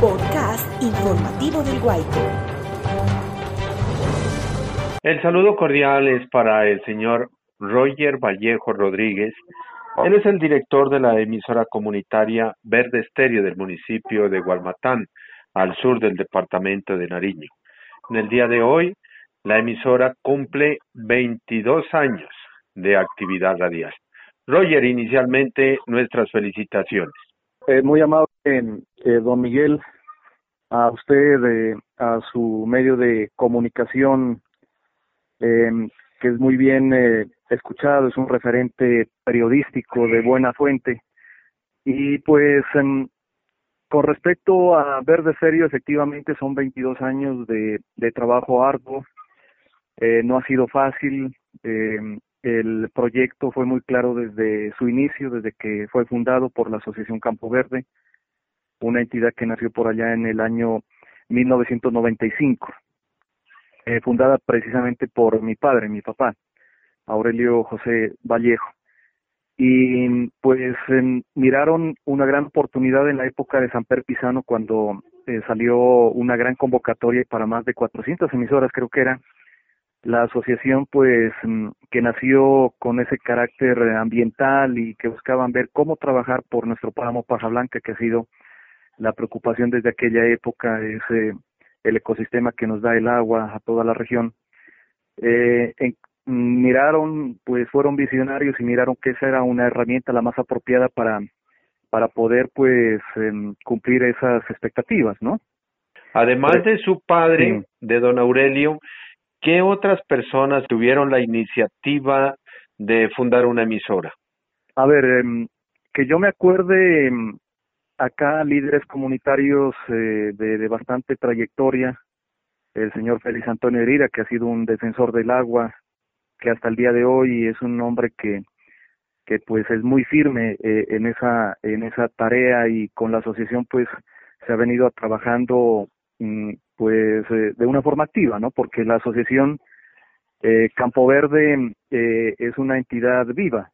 podcast informativo del Guayco. El saludo cordial es para el señor Roger Vallejo Rodríguez. Él es el director de la emisora comunitaria Verde Estéreo del municipio de Gualmatán, al sur del departamento de Nariño. En el día de hoy, la emisora cumple 22 años de actividad radial. Roger, inicialmente nuestras felicitaciones. Eh, muy amable, eh, don Miguel, a usted, a su medio de comunicación, eh, que es muy bien eh, escuchado, es un referente periodístico de buena fuente. Y pues, em, con respecto a Verde Serio, efectivamente son 22 años de, trabajo arduo. Eh, no ha sido fácil. Eh, el proyecto fue muy claro desde su inicio, desde que fue fundado por la Asociación Campo Verde, una entidad que nació por allá en el año 1995, eh, fundada precisamente por mi padre, mi papá, Aurelio José Vallejo. Y pues miraron una gran oportunidad en la época de San Per Pisano cuando eh, salió una gran convocatoria para más de 400 emisoras, creo que era, la asociación pues mm, que nació con ese carácter ambiental y que buscaban ver cómo trabajar por nuestro páramo Paja Blanca que ha sido la preocupación desde aquella época es eh, el ecosistema que nos da el agua a toda la región eh, en, miraron pues fueron visionarios y miraron que esa era una herramienta la más apropiada para para poder pues eh, cumplir esas expectativas no además de su padre sí. de don Aurelio ¿qué otras personas tuvieron la iniciativa de fundar una emisora? A ver, eh, que yo me acuerde, eh, acá líderes comunitarios eh, de, bastante trayectoria, el señor Félix Antonio Herida, que ha sido un defensor del agua, que hasta el día de hoy es un hombre que que pues es muy firme eh, en esa en esa tarea y con la asociación pues se ha venido trabajando mm, pues eh, de una forma activa, ¿no? Porque la asociación eh, Campo Verde eh, es una entidad viva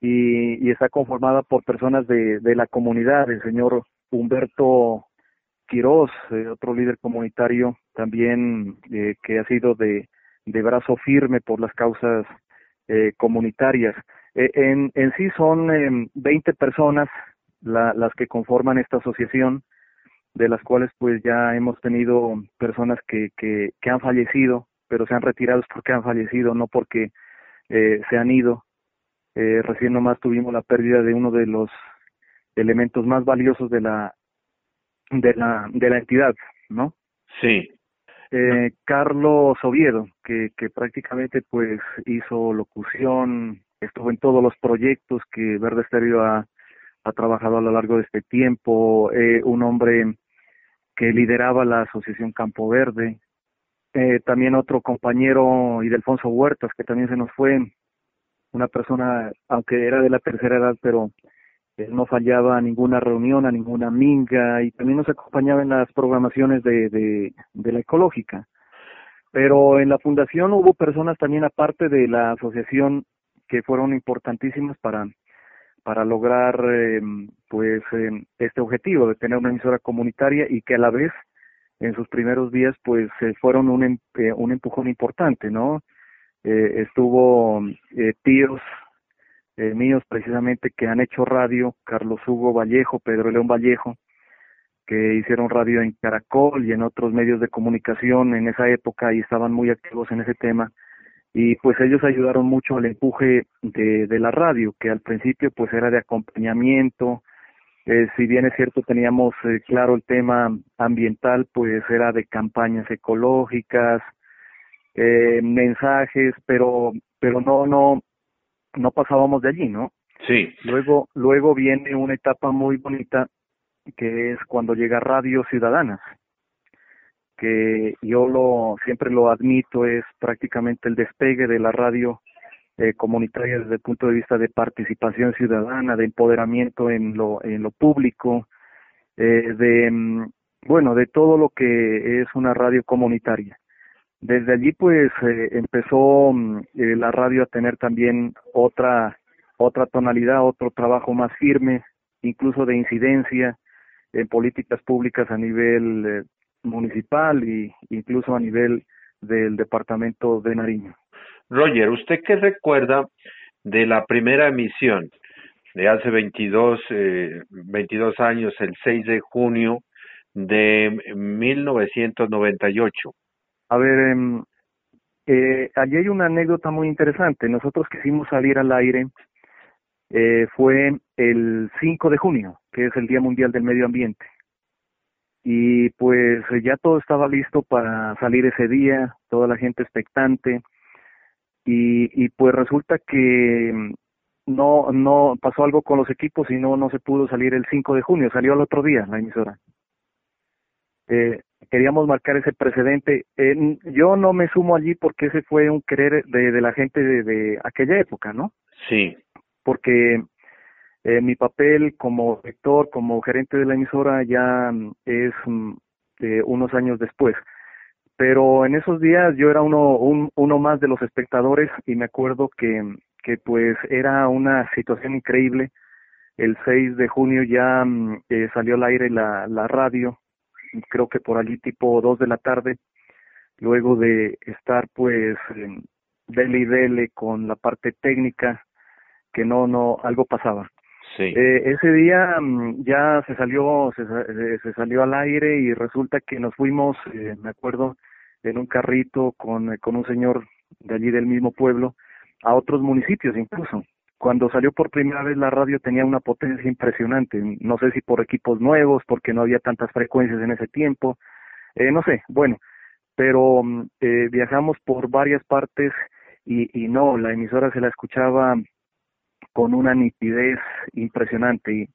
y, y está conformada por personas de, de, la comunidad, el señor Humberto Quiroz, eh, otro líder comunitario también eh, que ha sido de, de brazo firme por las causas eh, comunitarias. Eh, en, en sí son eh, 20 personas la, las que conforman esta asociación, de las cuales pues ya hemos tenido personas que, que, que han fallecido, pero se han retirado porque han fallecido, no porque eh, se han ido. Eh, recién nomás tuvimos la pérdida de uno de los elementos más valiosos de la de la de la entidad, ¿no? Sí. Eh, Carlos Oviedo, que, que prácticamente pues hizo locución, estuvo en todos los proyectos que Verde Estéreo ha, ha trabajado a lo largo de este tiempo, eh, un hombre que lideraba la Asociación Campo Verde, eh, también otro compañero, Idelfonso Huertas, que también se nos fue, una persona, aunque era de la tercera edad, pero él no fallaba a ninguna reunión, a ninguna minga, y también nos acompañaba en las programaciones de, de, la ecológica. Pero en la fundación hubo personas también aparte de la asociación que fueron importantísimas para para lograr eh, pues eh, este objetivo de tener una emisora comunitaria y que a la vez en sus primeros días pues eh, fueron un, eh, un empujón importante no eh, estuvo eh, tíos eh, míos precisamente que han hecho radio Carlos Hugo Vallejo Pedro León Vallejo que hicieron radio en Caracol y en otros medios de comunicación en esa época y estaban muy activos en ese tema. Y pues ellos ayudaron mucho al empuje de, la radio, que al principio pues era de acompañamiento, eh, si bien es cierto teníamos eh, claro el tema ambiental, pues era de campañas ecológicas, eh, mensajes, pero pero no no no pasábamos de allí, ¿no? Sí. Luego luego viene una etapa muy bonita que es cuando llega Radio Ciudadanas que yo lo siempre lo admito es prácticamente el despegue de la radio eh, comunitaria desde el punto de vista de participación ciudadana, de empoderamiento en lo en lo público, eh, de mm, bueno de todo lo que es una radio comunitaria. Desde allí pues eh, empezó eh, la radio a tener también otra otra tonalidad, otro trabajo más firme, incluso de incidencia, en políticas públicas a nivel eh, municipal y incluso a nivel del departamento de Nariño. Roger, ¿usted qué recuerda de la primera emisión de hace 22, eh, 22 años, el 6 de junio de 1998? A ver, eh, eh, allí hay una anécdota muy interesante. Nosotros quisimos salir al aire, eh, fue el 5 de junio, que es el Día Mundial del Medio Ambiente. Y pues ya todo estaba listo para salir ese día, toda la gente expectante. Y, y pues resulta que mm, no no pasó algo con los equipos y no no se pudo salir el 5 de junio, salió al otro día la emisora. Eh, queríamos marcar ese precedente. Eh, yo no me sumo allí porque ese fue un querer de, de la gente de, de aquella época, ¿no? Sí. Porque eh, mi papel como rector, como gerente de la emisora ya es mm, eh, unos años después. Pero en esos días yo era uno, un, uno más de los espectadores y me acuerdo que, que pues era una situación increíble. El 6 de junio ya mm, eh, salió al aire la, la radio, creo que por allí tipo 2 de la tarde, luego de estar pues dele y dele con la parte técnica, que no, no, algo pasaba. Sí. Eh, ese día mm, ya se salió, se, eh, se, salió al aire y resulta que nos fuimos, eh, me acuerdo, en un carrito con, con un señor de allí del mismo pueblo, a otros municipios incluso. Cuando salió por primera vez la radio tenía una potencia impresionante, no sé si por equipos nuevos, porque no había tantas frecuencias en ese tiempo, eh, no sé, bueno, pero mm, eh, viajamos por varias partes y, y no, la emisora se la escuchaba con una nitidez impresionante. Y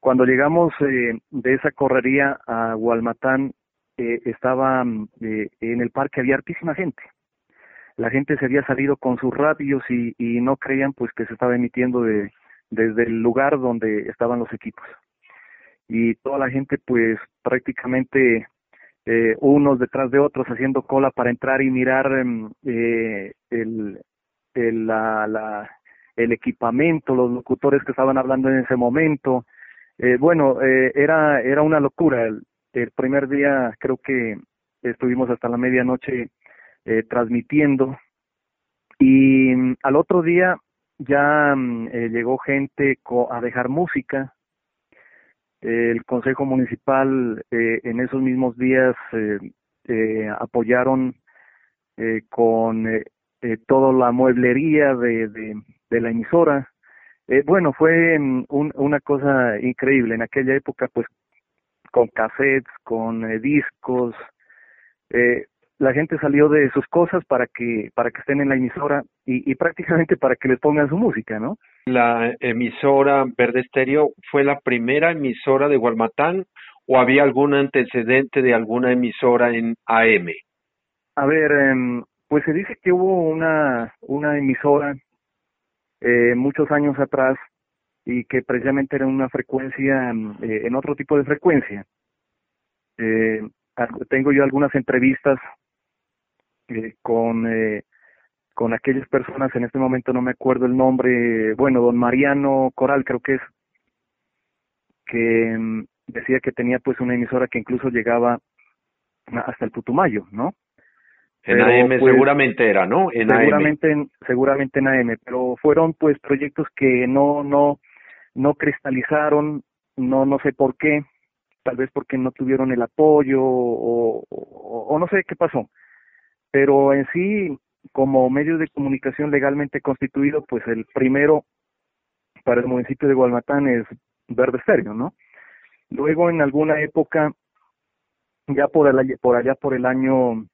cuando llegamos eh, de esa correría a Gualmatán, eh, estaba eh, en el parque, había hartísima gente. La gente se había salido con sus radios y, y no creían pues que se estaba emitiendo de, desde el lugar donde estaban los equipos. Y toda la gente pues prácticamente eh, unos detrás de otros haciendo cola para entrar y mirar em, eh, el, el, el equipamiento, los locutores que estaban hablando en ese momento. Eh, bueno, eh, era, era una locura. El, el, primer día creo que estuvimos hasta la medianoche eh, transmitiendo y mm, al otro día ya mm, eh, llegó gente a dejar música. el Consejo Municipal eh, en esos mismos días eh, eh, apoyaron con toda la mueblería de, de, de la emisora. Bueno, fue mm, un, una cosa increíble. En aquella época, pues, con cassettes, con discos, eh, la gente salió de sus cosas para que para que estén en la emisora y, y prácticamente para que les pongan su música, ¿no? La emisora Verde Estéreo fue la primera emisora de Gualmatán o había algún antecedente de alguna emisora en AM? A ver, eh, pues se dice que hubo una una emisora eh, muchos años atrás y que precisamente era una frecuencia eh, en otro tipo de frecuencia. Eh, tengo yo algunas entrevistas eh, con eh, con aquellas personas, en este momento no me acuerdo el nombre, bueno, don Mariano Coral creo que es, que mm, decía que tenía pues una emisora que incluso llegaba hasta el Putumayo, ¿no? En pero, AM pues, seguramente era, ¿no? En seguramente, AM. seguramente en AM, pero fueron pues proyectos que no, no, no cristalizaron, no, no sé por qué, tal vez porque no tuvieron el apoyo o, o, o no sé qué pasó pero en sí, como medio de comunicación legalmente constituido, pues el primero para el municipio de Gualmatán es Verde Estéreo, ¿no? Luego en alguna época, ya por, el, por allá por el año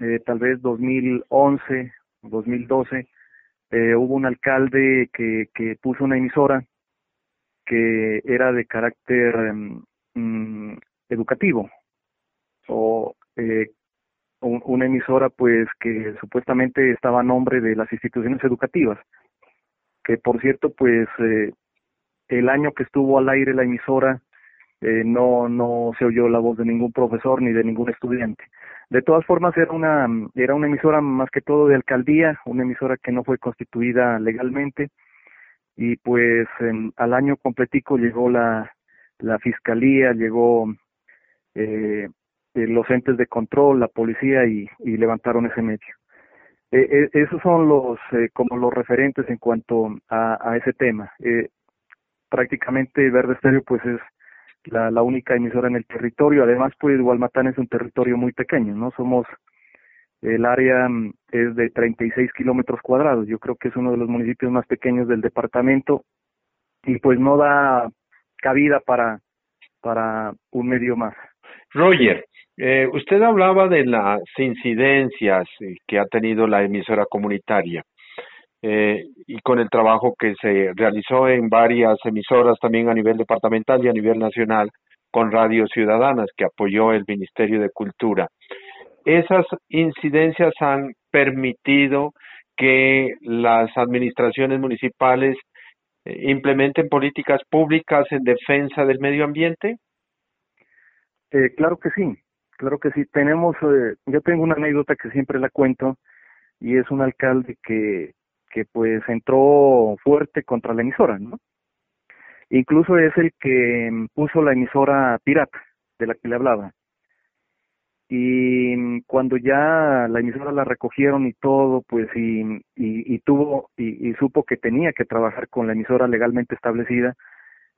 eh, tal vez 2011, 2012, eh, hubo un alcalde que, que puso una emisora que era de carácter um, educativo o eh, un, una emisora pues que supuestamente estaba a nombre de las instituciones educativas que por cierto pues eh, el año que estuvo al aire la emisora eh, no no se oyó la voz de ningún profesor ni de ningún estudiante. De todas formas era una era una emisora más que todo de alcaldía una emisora que no fue constituida legalmente y pues al año completico llegó la la fiscalía, llegó eh, eh, los entes de control, la policía y, y levantaron ese medio. Eh, eh, esos son los eh, como los referentes en cuanto a, a ese tema. Eh, prácticamente Verde Estéreo pues es la, única emisora en el territorio. Además, pues Gualmatán es un territorio muy pequeño, ¿no? Somos el área mm, es de 36 kilómetros cuadrados. Yo creo que es uno de los municipios más pequeños del departamento y pues no da cabida para para un medio más. Roger, eh, usted hablaba de las incidencias eh, que ha tenido la emisora comunitaria eh, y con el trabajo que se realizó en varias emisoras también a nivel departamental y a nivel nacional con Radio Ciudadanas que apoyó el Ministerio de Cultura. Esas incidencias han permitido que las administraciones municipales eh, implementen políticas públicas en defensa del medio ambiente? Claro que sí, claro que sí. Tenemos, eh, yo tengo una anécdota que siempre la cuento y es un alcalde que, que pues entró fuerte contra la emisora, ¿no? Incluso es el que puso la emisora pirata de la que le hablaba y cuando ya la emisora la recogieron y todo, pues y, y, y tuvo y, y, supo que tenía que trabajar con la emisora legalmente establecida,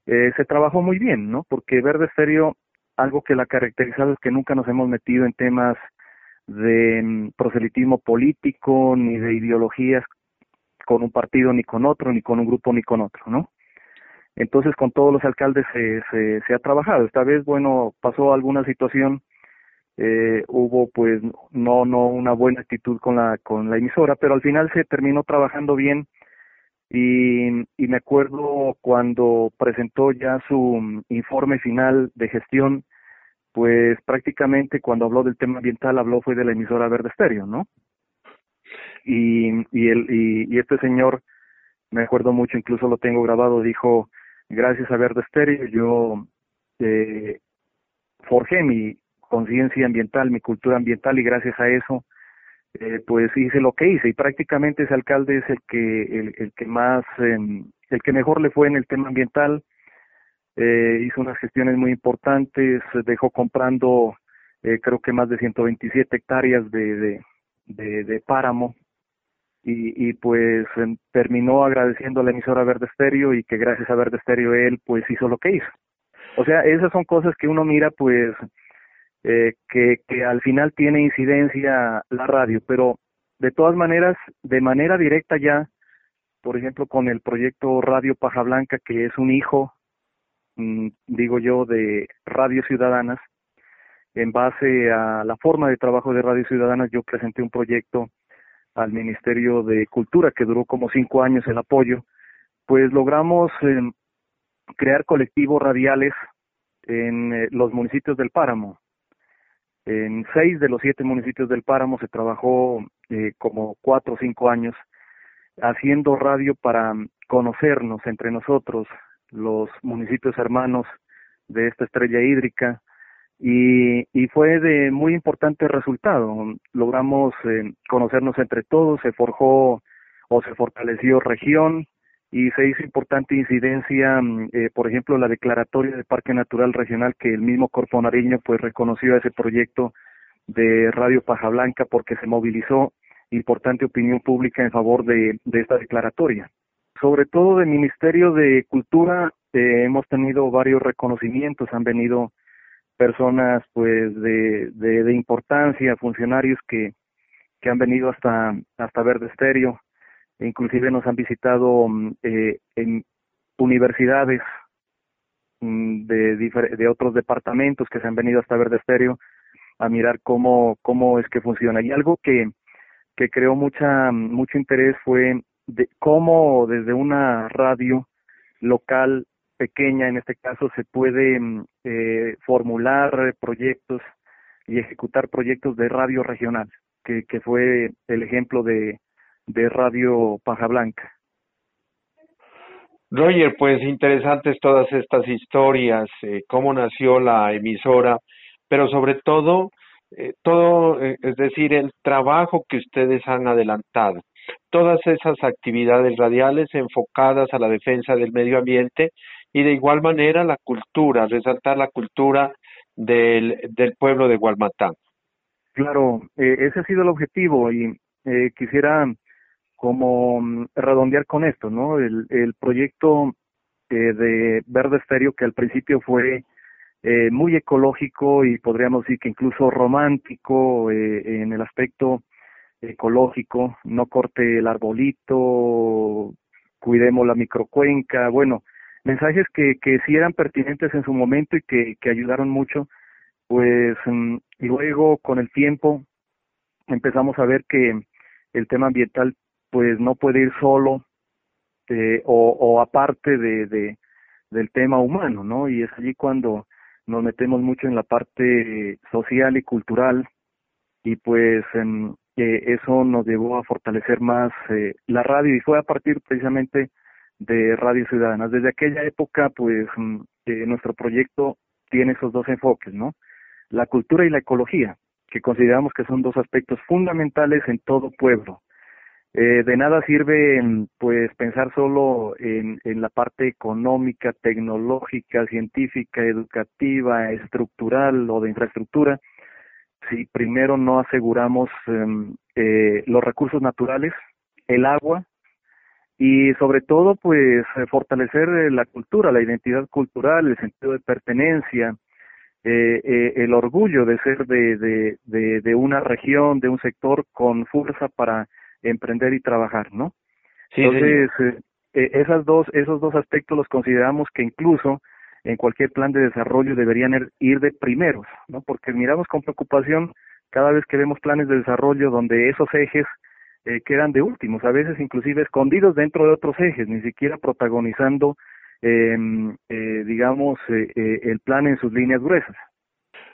eh, se trabajó muy bien, ¿no? Porque Verde Estéreo, algo que la ha caracterizado es que nunca nos hemos metido en temas de mm, proselitismo político, ni de ideologías con un partido ni con otro, ni con un grupo ni con otro, ¿no? Entonces con todos los alcaldes se, se, ha trabajado. Esta vez, bueno, pasó alguna situación eh, hubo pues no no una buena actitud con la con la emisora pero al final se terminó trabajando bien y, y me acuerdo cuando presentó ya su informe final de gestión pues prácticamente cuando habló del tema ambiental habló fue de la emisora Verde Estéreo no y el y este señor me acuerdo mucho incluso lo tengo grabado dijo gracias a Verde Estéreo yo eh, forjé mi conciencia ambiental, mi cultura ambiental y gracias a eso eh, pues hice lo que hice y prácticamente ese alcalde es el que el, que más eh, el que mejor le fue en el tema ambiental. Eh, hizo unas gestiones muy importantes dejó comprando eh, creo que más de 127 hectáreas de de, páramo. Y, y pues eh, terminó agradeciendo a la emisora Verde Estéreo y que gracias a Verde Estéreo él pues hizo lo que hizo. O sea esas son cosas que uno mira pues eh, que, al final tiene incidencia la radio, pero de todas maneras, de manera directa ya, por ejemplo, con el proyecto Radio Paja Blanca, que es un hijo, mmm, digo yo, de Radio Ciudadanas, en base a la forma de trabajo de Radio Ciudadanas, yo presenté un proyecto al Ministerio de Cultura que duró como cinco años el apoyo, pues logramos eh, crear colectivos radiales en eh, los municipios del Páramo, en seis de los siete municipios del Páramo se trabajó eh, como cuatro o cinco años haciendo radio para conocernos entre nosotros, los municipios hermanos de esta estrella hídrica, y, y fue de muy importante resultado. Logramos eh, conocernos entre todos, se forjó o se fortaleció región, y se hizo importante incidencia, mm, eh, por ejemplo, la declaratoria de Parque Natural Regional que el mismo Corpo Nariño pues reconoció ese proyecto de Radio Paja Blanca porque se movilizó importante opinión pública en favor de, de esta declaratoria. Sobre todo del Ministerio de Cultura eh, hemos tenido varios reconocimientos, han venido personas pues de, de, de importancia, funcionarios que, que han venido hasta, hasta Verde Estéreo, inclusive nos han visitado mm, eh, en universidades mm, de, de otros departamentos que se han venido hasta Verde Estéreo a mirar cómo, cómo es que funciona. Y algo que, que creó mucha, mucho interés fue de cómo desde una radio local pequeña, en este caso, se puede mm, eh, formular proyectos y ejecutar proyectos de radio regional, que, que fue el ejemplo de, de Radio Paja Blanca. Roger, pues interesantes todas estas historias, eh, cómo nació la emisora, pero sobre todo, eh, todo, eh, es decir, el trabajo que ustedes han adelantado, todas esas actividades radiales enfocadas a la defensa del medio ambiente y de igual manera la cultura, resaltar la cultura del, del pueblo de Gualmatán. Claro, eh, ese ha sido el objetivo y eh, quisiera como mm, redondear con esto, ¿no? El, el proyecto eh, de Verde Estéreo que al principio fue eh, muy ecológico y podríamos decir que incluso romántico eh, en el aspecto ecológico, no corte el arbolito, cuidemos la microcuenca, bueno, mensajes que, que sí eran pertinentes en su momento y que, que ayudaron mucho, pues mm, luego con el tiempo empezamos a ver que el tema ambiental pues no puede ir solo eh, o, aparte de, de, del tema humano, ¿no? Y es allí cuando nos metemos mucho en la parte social y cultural y pues eh, eso nos llevó a fortalecer más eh, la radio y fue a partir precisamente de Radio Ciudadanas. Desde aquella época pues mm, eh, nuestro proyecto tiene esos dos enfoques, ¿no? La cultura y la ecología, que consideramos que son dos aspectos fundamentales en todo pueblo. Eh, de nada sirve mm, pues pensar solo en, la parte económica, tecnológica, científica, educativa, estructural o de infraestructura si primero no aseguramos em, eh, los recursos naturales, el agua y sobre todo pues eh, fortalecer eh, la cultura, la identidad cultural, el sentido de pertenencia, eh, eh, el orgullo de ser de, de una región, de un sector con fuerza para emprender y trabajar, ¿no? Sí, Entonces, eh, eh, esas dos, esos dos aspectos los consideramos que incluso en cualquier plan de desarrollo deberían er, ir de primeros, ¿no? Porque miramos con preocupación cada vez que vemos planes de desarrollo donde esos ejes eh, quedan de últimos, a veces inclusive escondidos dentro de otros ejes, ni siquiera protagonizando, eh, eh, digamos, eh, el plan en sus líneas gruesas.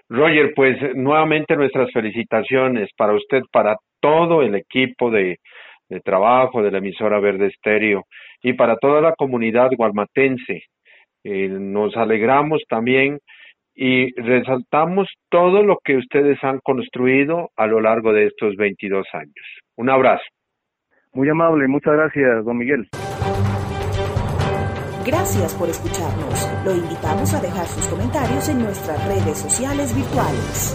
Roger, pues nuevamente nuestras felicitaciones para usted, para todo el equipo de, trabajo de la emisora Verde Estéreo y para toda la comunidad gualmatense. Eh, nos alegramos también y resaltamos todo lo que ustedes han construido a lo largo de estos 22 años. Un abrazo. Muy amable, muchas gracias, don Miguel. Gracias por escucharnos. Lo invitamos a dejar sus comentarios en nuestras redes sociales virtuales.